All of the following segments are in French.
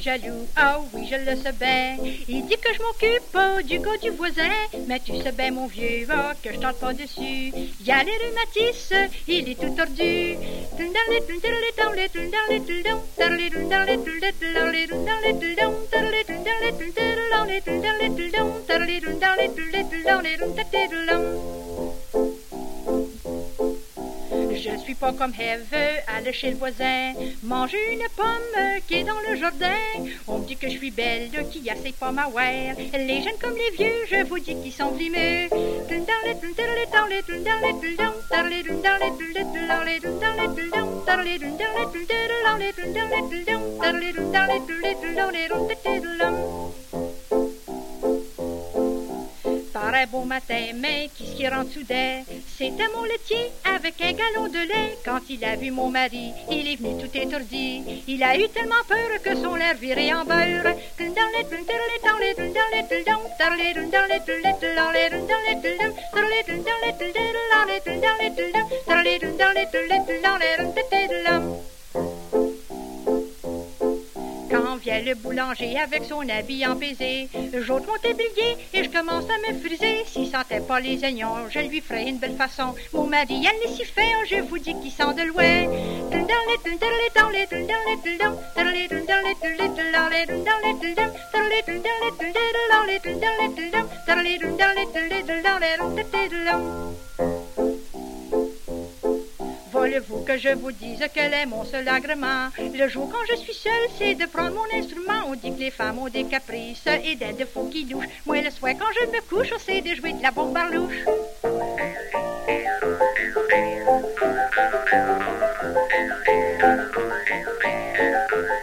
jaloux, ah oui, je le sais bien. Il dit que je m'occupe du gars du voisin, mais tu sais bien, mon vieux, ah, que je tente pas dessus. Y a les rhumatismes, il est tout tordu. Suis pas comme Eve, aller chez le voisin, manger une pomme qui est dans le jardin. On me dit que je suis belle, qui a ses pommes à voir. Les jeunes comme les vieux, je vous dis qu'ils sont vlimeux. Par un beau matin, mais qui qui rentre soudain, c'était mon laitier avec un galon de lait. Quand il a vu mon mari, il est venu tout étourdi. Il a eu tellement peur que son lait virait en beurre. Le boulanger avec son habit empesé, j'ôte mon tablier et je commence à me friser. S'il sentait pas les oignons, je lui ferai une belle façon. Mon mari, elle est si fin, je vous dis qu'il sent de loin. Voulez-vous que je vous dise quel est mon seul agrément? Le jour quand je suis seule, c'est de prendre mon instrument. On dit que les femmes ont des caprices et des défauts qui douchent. Moi, le soir, quand je me couche, c'est de jouer de la bombarlouche.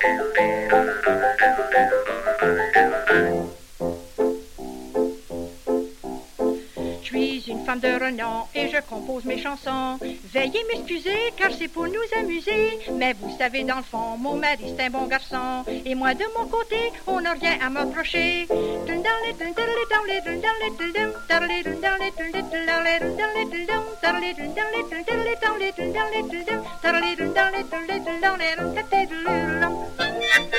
Je suis une femme de renom et je compose mes chansons. Veuillez m'excuser car c'est pour nous amuser. Mais vous savez, dans le fond, mon mari c'est un bon garçon. Et moi de mon côté, on n'a rien à me reprocher.